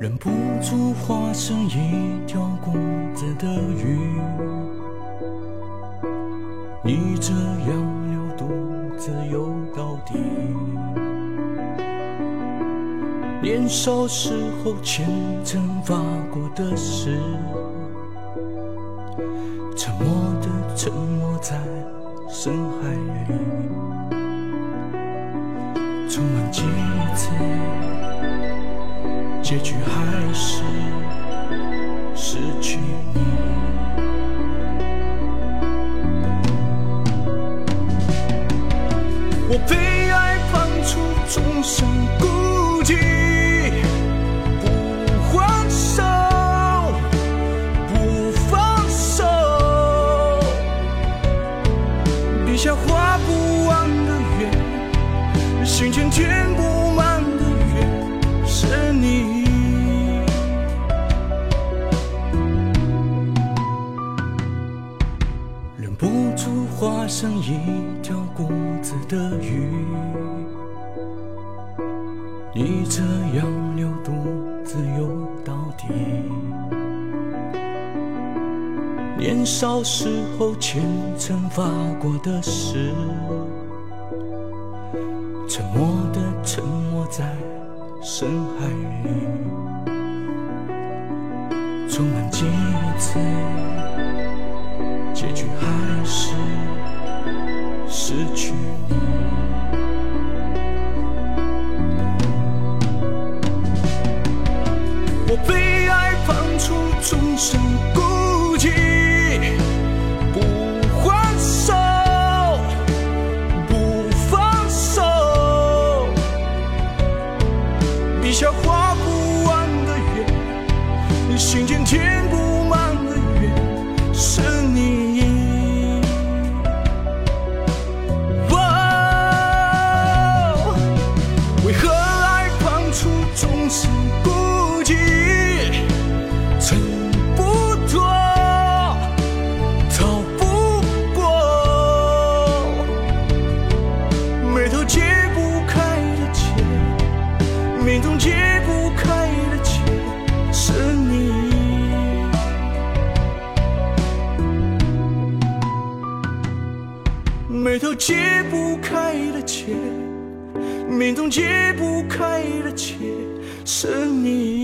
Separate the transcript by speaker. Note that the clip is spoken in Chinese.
Speaker 1: 忍不住化成一条公子的鱼，你这样流独自游到底。年少时候虔诚发过的誓，沉默的沉没在深海里，充满几次，终身孤寂，不还手，不放手，笔下画不完的圆，心间填不满的缘，是你。忍不住化身一条孤子的鱼，你这样流独自游到底。年少时候虔诚发过的誓，沉默的沉没在深海里，充满几次。结局还是失去你。我被爱判处终身孤寂，不还手，不放手，笔下画不完的圆，心间填不满的缘，是你。为何爱判处终身孤寂？挣不脱，逃不过，眉头解不开的结，命中解不开的结，是你。眉头解不开的结，命中解不开的结，是你。